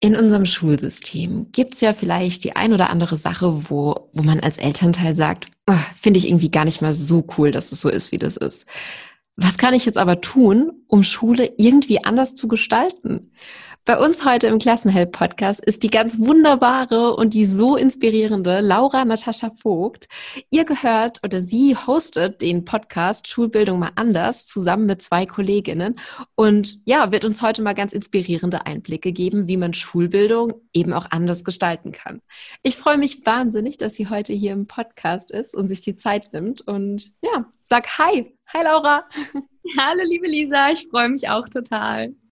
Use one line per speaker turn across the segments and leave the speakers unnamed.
In unserem Schulsystem gibt es ja vielleicht die ein oder andere Sache, wo, wo man als Elternteil sagt, oh, finde ich irgendwie gar nicht mal so cool, dass es so ist, wie das ist. Was kann ich jetzt aber tun, um Schule irgendwie anders zu gestalten? Bei uns heute im Klassenheld-Podcast ist die ganz wunderbare und die so inspirierende Laura Natascha Vogt. Ihr gehört oder sie hostet den Podcast Schulbildung mal anders zusammen mit zwei Kolleginnen und ja, wird uns heute mal ganz inspirierende Einblicke geben, wie man Schulbildung eben auch anders gestalten kann. Ich freue mich wahnsinnig, dass sie heute hier im Podcast ist und sich die Zeit nimmt und ja, sag Hi. Hi Laura.
Hallo liebe Lisa, ich freue mich auch total.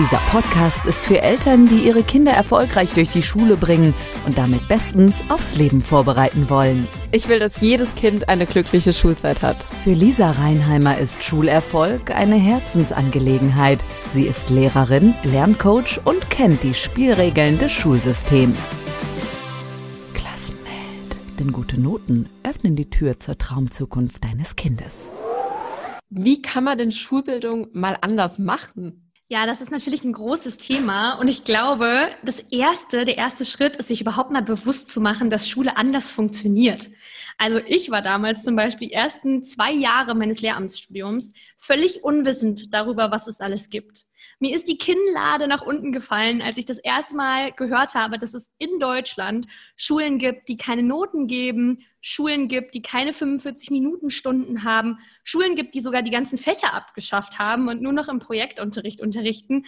Dieser Podcast ist für Eltern, die ihre Kinder erfolgreich durch die Schule bringen und damit bestens aufs Leben vorbereiten wollen.
Ich will, dass jedes Kind eine glückliche Schulzeit hat.
Für Lisa Reinheimer ist Schulerfolg eine Herzensangelegenheit. Sie ist Lehrerin, Lerncoach und kennt die Spielregeln des Schulsystems. Klassenheld. Denn gute Noten öffnen die Tür zur Traumzukunft deines Kindes.
Wie kann man denn Schulbildung mal anders machen?
Ja, das ist natürlich ein großes Thema und ich glaube, das erste, der erste Schritt ist, sich überhaupt mal bewusst zu machen, dass Schule anders funktioniert. Also ich war damals zum Beispiel die ersten zwei Jahre meines Lehramtsstudiums völlig unwissend darüber, was es alles gibt. Mir ist die Kinnlade nach unten gefallen, als ich das erste Mal gehört habe, dass es in Deutschland Schulen gibt, die keine Noten geben, Schulen gibt, die keine 45-Minuten-Stunden haben, Schulen gibt, die sogar die ganzen Fächer abgeschafft haben und nur noch im Projektunterricht unterrichten.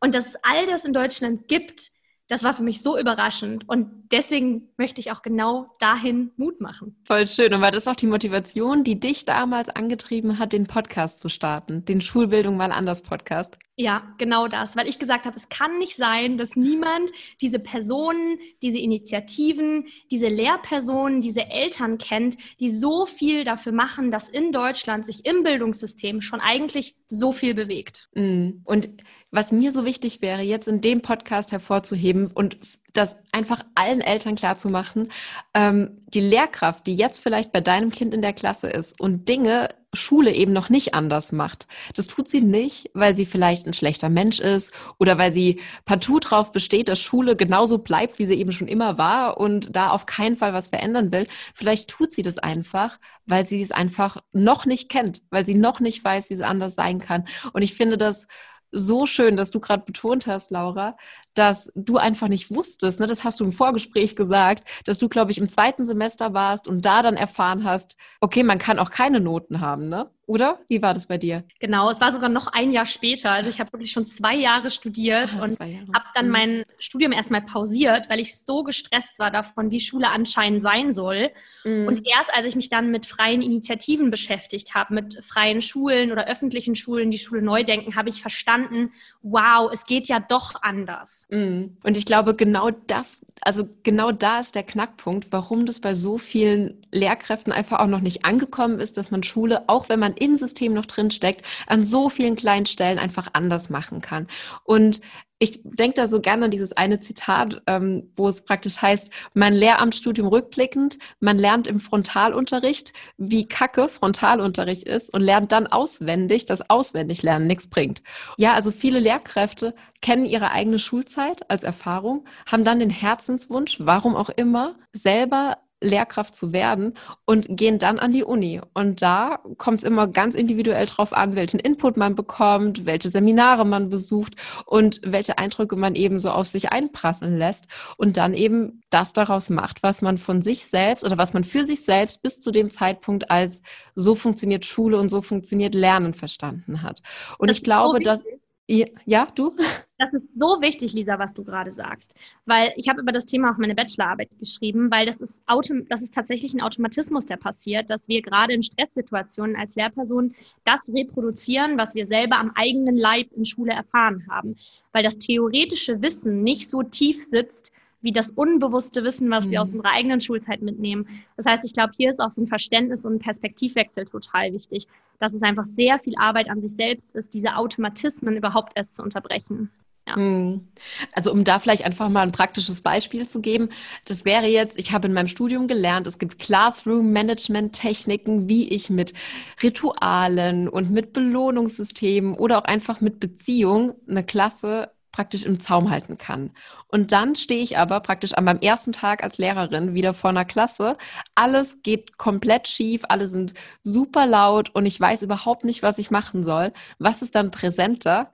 Und dass es all das in Deutschland gibt, das war für mich so überraschend und deswegen möchte ich auch genau dahin Mut machen.
Voll schön. Und war das auch die Motivation, die dich damals angetrieben hat, den Podcast zu starten, den Schulbildung mal anders Podcast?
Ja, genau das, weil ich gesagt habe, es kann nicht sein, dass niemand diese Personen, diese Initiativen, diese Lehrpersonen, diese Eltern kennt, die so viel dafür machen, dass in Deutschland sich im Bildungssystem schon eigentlich so viel bewegt.
Mm. Und was mir so wichtig wäre, jetzt in dem Podcast hervorzuheben und das einfach allen Eltern klarzumachen, ähm, die Lehrkraft, die jetzt vielleicht bei deinem Kind in der Klasse ist und Dinge Schule eben noch nicht anders macht. Das tut sie nicht, weil sie vielleicht ein schlechter Mensch ist oder weil sie partout drauf besteht, dass Schule genauso bleibt, wie sie eben schon immer war und da auf keinen Fall was verändern will. Vielleicht tut sie das einfach, weil sie es einfach noch nicht kennt, weil sie noch nicht weiß, wie es anders sein kann. Und ich finde das so schön, dass du gerade betont hast, Laura, dass du einfach nicht wusstest, ne, das hast du im Vorgespräch gesagt, dass du, glaube ich, im zweiten Semester warst und da dann erfahren hast, okay, man kann auch keine Noten haben, ne? Oder? Wie war das bei dir?
Genau, es war sogar noch ein Jahr später. Also ich habe wirklich schon zwei Jahre studiert ah, und habe dann mhm. mein Studium erstmal pausiert, weil ich so gestresst war davon, wie Schule anscheinend sein soll. Mhm. Und erst als ich mich dann mit freien Initiativen beschäftigt habe, mit freien Schulen oder öffentlichen Schulen, die Schule neu denken, habe ich verstanden, wow, es geht ja doch anders.
Mhm. Und ich glaube, genau das, also genau da ist der Knackpunkt, warum das bei so vielen Lehrkräften einfach auch noch nicht angekommen ist, dass man Schule, auch wenn man im System noch drin steckt, an so vielen kleinen Stellen einfach anders machen kann. Und ich denke da so gerne an dieses eine Zitat, ähm, wo es praktisch heißt, mein Lehramtsstudium rückblickend, man lernt im Frontalunterricht, wie kacke Frontalunterricht ist und lernt dann auswendig, dass Auswendiglernen nichts bringt. Ja, also viele Lehrkräfte kennen ihre eigene Schulzeit als Erfahrung, haben dann den Herzenswunsch, warum auch immer, selber Lehrkraft zu werden und gehen dann an die Uni. Und da kommt es immer ganz individuell drauf an, welchen Input man bekommt, welche Seminare man besucht und welche Eindrücke man eben so auf sich einprasseln lässt und dann eben das daraus macht, was man von sich selbst oder was man für sich selbst bis zu dem Zeitpunkt als so funktioniert Schule und so funktioniert Lernen verstanden hat. Und das ich glaube, so dass ja, du?
Das ist so wichtig, Lisa, was du gerade sagst. Weil ich habe über das Thema auch meine Bachelorarbeit geschrieben, weil das ist, Autom das ist tatsächlich ein Automatismus, der passiert, dass wir gerade in Stresssituationen als Lehrperson das reproduzieren, was wir selber am eigenen Leib in Schule erfahren haben. Weil das theoretische Wissen nicht so tief sitzt, wie das unbewusste Wissen, was mhm. wir aus unserer eigenen Schulzeit mitnehmen. Das heißt, ich glaube, hier ist auch so ein Verständnis und ein Perspektivwechsel total wichtig, dass es einfach sehr viel Arbeit an sich selbst ist, diese Automatismen überhaupt erst zu unterbrechen.
Ja. Hm. Also um da vielleicht einfach mal ein praktisches Beispiel zu geben, das wäre jetzt, ich habe in meinem Studium gelernt, es gibt Classroom-Management-Techniken, wie ich mit Ritualen und mit Belohnungssystemen oder auch einfach mit Beziehung eine Klasse praktisch im Zaum halten kann. Und dann stehe ich aber praktisch an meinem ersten Tag als Lehrerin wieder vor einer Klasse. Alles geht komplett schief, alle sind super laut und ich weiß überhaupt nicht, was ich machen soll. Was ist dann präsenter?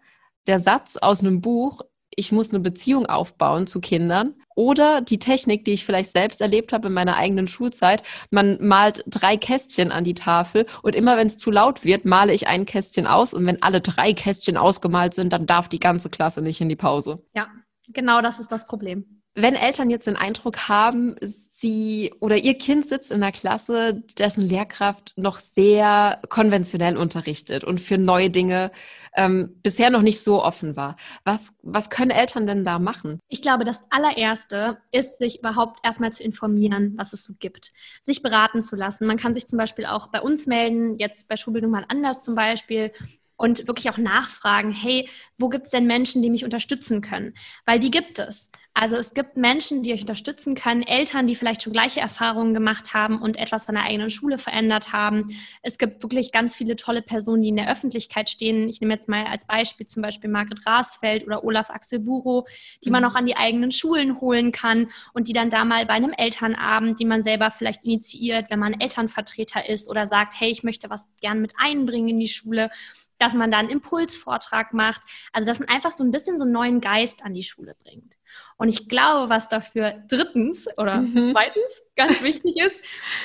Der Satz aus einem Buch, ich muss eine Beziehung aufbauen zu Kindern oder die Technik, die ich vielleicht selbst erlebt habe in meiner eigenen Schulzeit. Man malt drei Kästchen an die Tafel und immer wenn es zu laut wird, male ich ein Kästchen aus und wenn alle drei Kästchen ausgemalt sind, dann darf die ganze Klasse nicht in die Pause.
Ja, genau das ist das Problem.
Wenn Eltern jetzt den Eindruck haben, sie oder ihr Kind sitzt in einer Klasse, dessen Lehrkraft noch sehr konventionell unterrichtet und für neue Dinge ähm, bisher noch nicht so offen war. Was, was können Eltern denn da machen?
Ich glaube, das allererste ist, sich überhaupt erstmal zu informieren, was es so gibt. Sich beraten zu lassen. Man kann sich zum Beispiel auch bei uns melden, jetzt bei Schulbildung mal anders zum Beispiel und wirklich auch nachfragen, hey, wo gibt es denn Menschen, die mich unterstützen können? Weil die gibt es. Also es gibt Menschen, die euch unterstützen können, Eltern, die vielleicht schon gleiche Erfahrungen gemacht haben und etwas an der eigenen Schule verändert haben. Es gibt wirklich ganz viele tolle Personen, die in der Öffentlichkeit stehen. Ich nehme jetzt mal als Beispiel zum Beispiel Margret Rasfeld oder Olaf Axel Buro, die man mhm. auch an die eigenen Schulen holen kann und die dann da mal bei einem Elternabend, die man selber vielleicht initiiert, wenn man Elternvertreter ist oder sagt, hey, ich möchte was gern mit einbringen in die Schule, dass man da einen Impulsvortrag macht. Also, dass man einfach so ein bisschen so einen neuen Geist an die Schule bringt. Und ich glaube, was dafür drittens oder mhm. zweitens ganz wichtig ist,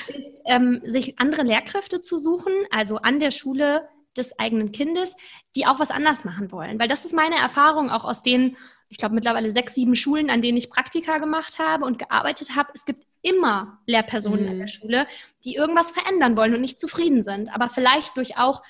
ist, ähm, sich andere Lehrkräfte zu suchen, also an der Schule des eigenen Kindes, die auch was anders machen wollen. Weil das ist meine Erfahrung auch aus den, ich glaube, mittlerweile sechs, sieben Schulen, an denen ich Praktika gemacht habe und gearbeitet habe. Es gibt immer Lehrpersonen mhm. an der Schule, die irgendwas verändern wollen und nicht zufrieden sind, aber vielleicht durch auch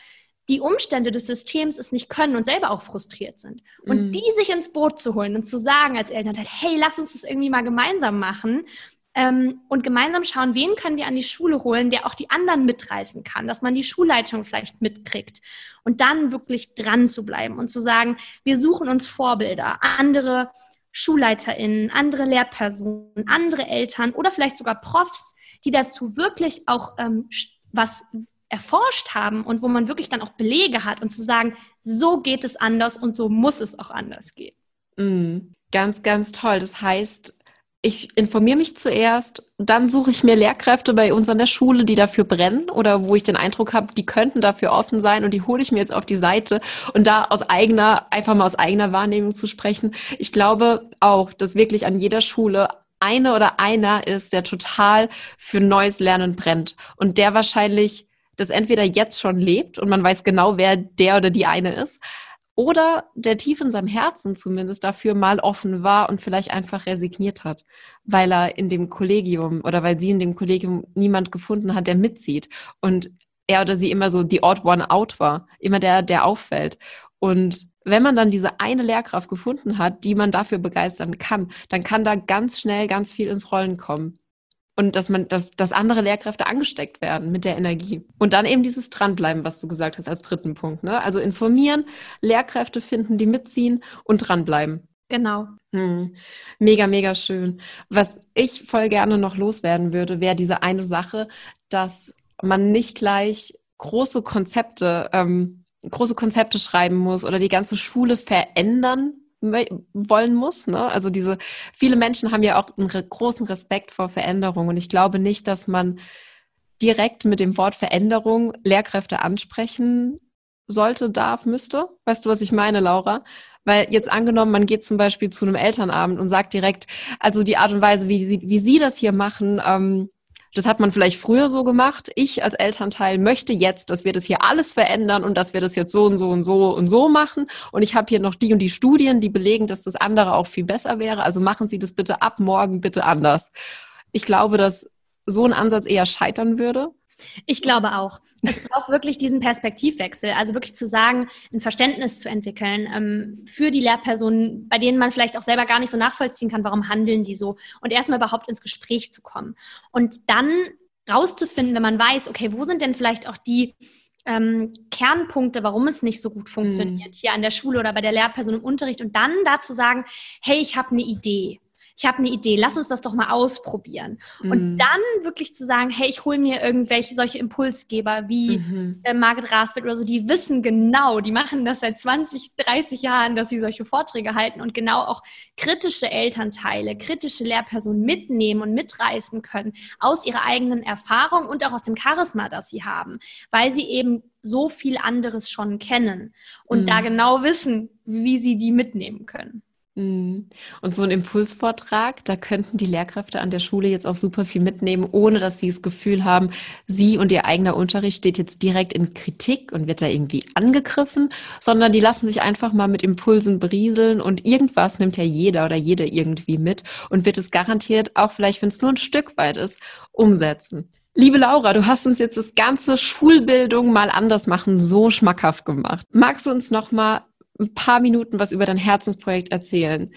die Umstände des Systems es nicht können und selber auch frustriert sind. Und mm. die sich ins Boot zu holen und zu sagen als Elternteil, hey, lass uns das irgendwie mal gemeinsam machen ähm, und gemeinsam schauen, wen können wir an die Schule holen, der auch die anderen mitreißen kann, dass man die Schulleitung vielleicht mitkriegt und dann wirklich dran zu bleiben und zu sagen, wir suchen uns Vorbilder, andere SchulleiterInnen, andere Lehrpersonen, andere Eltern oder vielleicht sogar Profs, die dazu wirklich auch ähm, was erforscht haben und wo man wirklich dann auch Belege hat und zu sagen, so geht es anders und so muss es auch anders gehen.
Mm, ganz, ganz toll. Das heißt, ich informiere mich zuerst, dann suche ich mir Lehrkräfte bei uns an der Schule, die dafür brennen oder wo ich den Eindruck habe, die könnten dafür offen sein und die hole ich mir jetzt auf die Seite und da aus eigener, einfach mal aus eigener Wahrnehmung zu sprechen. Ich glaube auch, dass wirklich an jeder Schule eine oder einer ist, der total für neues Lernen brennt und der wahrscheinlich das entweder jetzt schon lebt und man weiß genau, wer der oder die eine ist, oder der tief in seinem Herzen zumindest dafür mal offen war und vielleicht einfach resigniert hat, weil er in dem Kollegium oder weil sie in dem Kollegium niemand gefunden hat, der mitzieht und er oder sie immer so die odd one out war, immer der, der auffällt. Und wenn man dann diese eine Lehrkraft gefunden hat, die man dafür begeistern kann, dann kann da ganz schnell ganz viel ins Rollen kommen und dass man, dass, dass andere Lehrkräfte angesteckt werden mit der Energie. Und dann eben dieses Dranbleiben, was du gesagt hast als dritten Punkt. Ne? Also informieren, Lehrkräfte finden, die mitziehen und dranbleiben.
Genau.
Hm. Mega, mega schön. Was ich voll gerne noch loswerden würde, wäre diese eine Sache, dass man nicht gleich große Konzepte, ähm, große Konzepte schreiben muss oder die ganze Schule verändern wollen muss. Ne? Also diese, viele Menschen haben ja auch einen großen Respekt vor Veränderung und ich glaube nicht, dass man direkt mit dem Wort Veränderung Lehrkräfte ansprechen sollte, darf, müsste. Weißt du, was ich meine, Laura? Weil jetzt angenommen, man geht zum Beispiel zu einem Elternabend und sagt direkt, also die Art und Weise, wie sie, wie sie das hier machen, ähm, das hat man vielleicht früher so gemacht. Ich als Elternteil möchte jetzt, dass wir das hier alles verändern und dass wir das jetzt so und so und so und so machen. Und ich habe hier noch die und die Studien, die belegen, dass das andere auch viel besser wäre. Also machen Sie das bitte ab morgen bitte anders. Ich glaube, dass so ein Ansatz eher scheitern würde.
Ich glaube auch. Es braucht wirklich diesen Perspektivwechsel, also wirklich zu sagen, ein Verständnis zu entwickeln ähm, für die Lehrpersonen, bei denen man vielleicht auch selber gar nicht so nachvollziehen kann, warum handeln die so und erstmal überhaupt ins Gespräch zu kommen. Und dann rauszufinden, wenn man weiß, okay, wo sind denn vielleicht auch die ähm, Kernpunkte, warum es nicht so gut funktioniert, mhm. hier an der Schule oder bei der Lehrperson im Unterricht und dann dazu sagen, hey, ich habe eine Idee ich habe eine Idee, lass uns das doch mal ausprobieren. Mhm. Und dann wirklich zu sagen, hey, ich hole mir irgendwelche solche Impulsgeber wie mhm. äh, Margit Rasfeld oder so, die wissen genau, die machen das seit 20, 30 Jahren, dass sie solche Vorträge halten und genau auch kritische Elternteile, kritische Lehrpersonen mitnehmen und mitreißen können aus ihrer eigenen Erfahrung und auch aus dem Charisma, das sie haben, weil sie eben so viel anderes schon kennen und mhm. da genau wissen, wie sie die mitnehmen können.
Mhm. Und so ein Impulsvortrag, da könnten die Lehrkräfte an der Schule jetzt auch super viel mitnehmen, ohne dass sie das Gefühl haben, sie und ihr eigener Unterricht steht jetzt direkt in Kritik und wird da irgendwie angegriffen, sondern die lassen sich einfach mal mit Impulsen berieseln und irgendwas nimmt ja jeder oder jede irgendwie mit und wird es garantiert, auch vielleicht, wenn es nur ein Stück weit ist, umsetzen. Liebe Laura, du hast uns jetzt das ganze Schulbildung mal anders machen so schmackhaft gemacht. Magst du uns noch mal ein paar Minuten was über dein Herzensprojekt erzählen.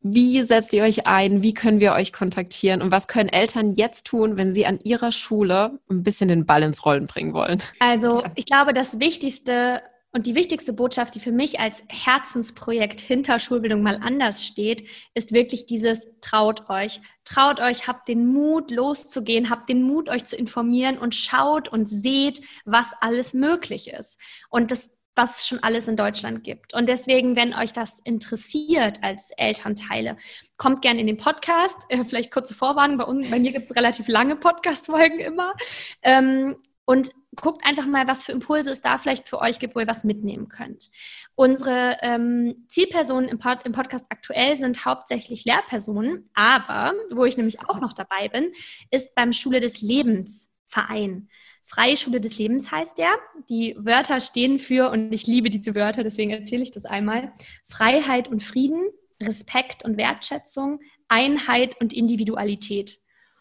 Wie setzt ihr euch ein? Wie können wir euch kontaktieren? Und was können Eltern jetzt tun, wenn sie an ihrer Schule ein bisschen den Ball ins Rollen bringen wollen?
Also, ich glaube, das Wichtigste und die wichtigste Botschaft, die für mich als Herzensprojekt hinter Schulbildung mal anders steht, ist wirklich dieses traut euch. Traut euch, habt den Mut loszugehen, habt den Mut euch zu informieren und schaut und seht, was alles möglich ist. Und das was es schon alles in Deutschland gibt. Und deswegen, wenn euch das interessiert als Elternteile, kommt gerne in den Podcast. Vielleicht kurze Vorwarnung, bei, uns, bei mir gibt es relativ lange Podcast-Folgen immer. Ähm, und guckt einfach mal, was für Impulse es da vielleicht für euch gibt, wo ihr was mitnehmen könnt. Unsere ähm, Zielpersonen im, Pod im Podcast aktuell sind hauptsächlich Lehrpersonen, aber wo ich nämlich auch noch dabei bin, ist beim Schule des Lebens Verein. Freie Schule des Lebens heißt der. Die Wörter stehen für, und ich liebe diese Wörter, deswegen erzähle ich das einmal, Freiheit und Frieden, Respekt und Wertschätzung, Einheit und Individualität.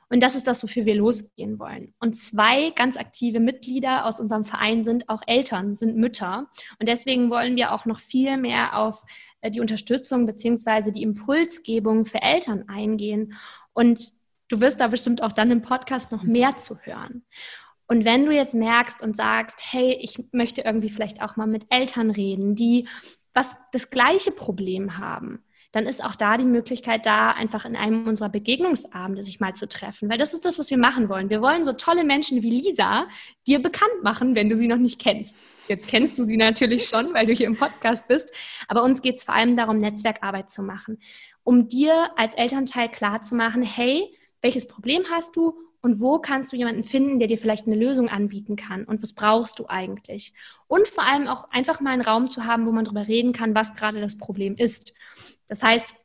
Und das ist das, wofür wir losgehen wollen. Und zwei ganz aktive Mitglieder aus unserem Verein sind auch Eltern, sind Mütter. Und deswegen wollen wir auch noch viel mehr auf äh, die Unterstützung bzw. die Impulsgebung für Eltern eingehen. Und du wirst da bestimmt auch dann im Podcast noch mehr zu hören. Und wenn du jetzt merkst und sagst, hey, ich möchte irgendwie vielleicht auch mal mit Eltern reden, die was das gleiche Problem haben, dann ist auch da die Möglichkeit da, einfach in einem unserer Begegnungsabende sich mal zu treffen. Weil das ist das, was wir machen wollen. Wir wollen so tolle Menschen wie Lisa dir bekannt machen, wenn du sie noch nicht kennst. Jetzt kennst du sie natürlich schon, weil du hier im Podcast bist. Aber uns geht es vor allem darum, Netzwerkarbeit zu machen, um dir als Elternteil klarzumachen, hey, welches Problem hast du und wo kannst du jemanden finden, der dir vielleicht eine Lösung anbieten kann und was brauchst du eigentlich? Und vor allem auch einfach mal einen Raum zu haben, wo man darüber reden kann, was gerade das Problem ist. Das heißt,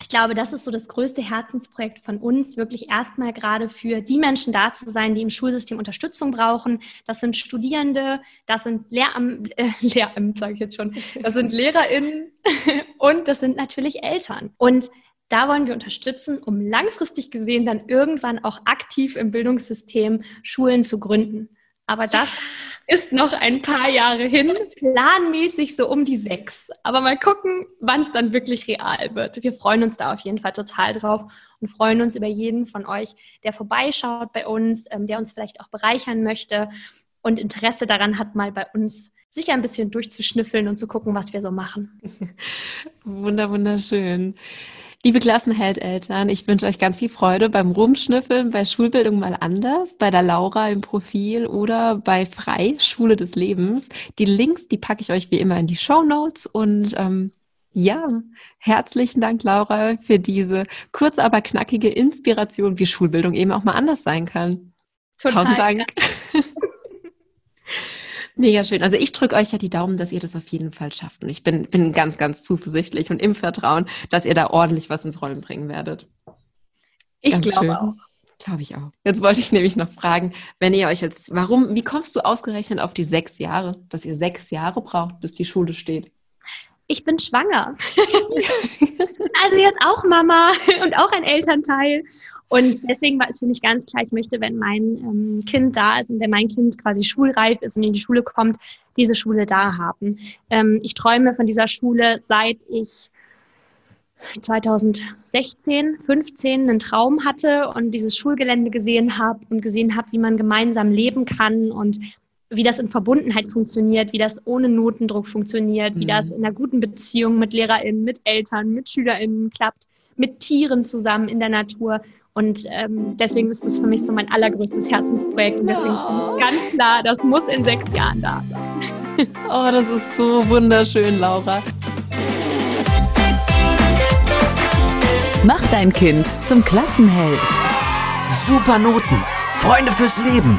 ich glaube, das ist so das größte Herzensprojekt von uns, wirklich erstmal gerade für die Menschen da zu sein, die im Schulsystem Unterstützung brauchen. Das sind Studierende, das sind Lehramt, äh, Lehramt sage ich jetzt schon, das sind LehrerInnen und das sind natürlich Eltern. Und da wollen wir unterstützen, um langfristig gesehen dann irgendwann auch aktiv im Bildungssystem Schulen zu gründen. Aber das ist noch ein paar Jahre hin, planmäßig so um die sechs. Aber mal gucken, wann es dann wirklich real wird. Wir freuen uns da auf jeden Fall total drauf und freuen uns über jeden von euch, der vorbeischaut bei uns, ähm, der uns vielleicht auch bereichern möchte und Interesse daran hat, mal bei uns sich ein bisschen durchzuschnüffeln und zu gucken, was wir so machen.
Wunder, wunderschön. Liebe Klassenheldeltern, ich wünsche euch ganz viel Freude beim Rumschnüffeln bei Schulbildung mal anders, bei der Laura im Profil oder bei Frei, Schule des Lebens. Die Links, die packe ich euch wie immer in die Show Notes und ähm, ja, herzlichen Dank, Laura, für diese kurz, aber knackige Inspiration, wie Schulbildung eben auch mal anders sein kann. Total, Tausend Dank. Ja. Mega schön. Also ich drücke euch ja die Daumen, dass ihr das auf jeden Fall schafft. Und ich bin, bin ganz, ganz zuversichtlich und im Vertrauen, dass ihr da ordentlich was ins Rollen bringen werdet.
Ich ganz glaube schön. auch.
Glaube ich auch. Jetzt wollte ich nämlich noch fragen, wenn ihr euch jetzt, warum, wie kommst du ausgerechnet auf die sechs Jahre, dass ihr sechs Jahre braucht, bis die Schule steht?
Ich bin schwanger. also jetzt auch Mama und auch ein Elternteil. Und deswegen war es für mich ganz klar, ich möchte, wenn mein ähm, Kind da ist und wenn mein Kind quasi schulreif ist und in die Schule kommt, diese Schule da haben. Ähm, ich träume von dieser Schule, seit ich 2016, 15 einen Traum hatte und dieses Schulgelände gesehen habe und gesehen habe, wie man gemeinsam leben kann und wie das in Verbundenheit funktioniert, wie das ohne Notendruck funktioniert, wie mhm. das in einer guten Beziehung mit LehrerInnen, mit Eltern, mit SchülerInnen klappt, mit Tieren zusammen in der Natur. Und ähm, deswegen ist das für mich so mein allergrößtes Herzensprojekt. Und deswegen oh. ganz klar, das muss in sechs Jahren da sein.
oh, das ist so wunderschön, Laura.
Mach dein Kind zum Klassenheld.
Super Noten, Freunde fürs Leben,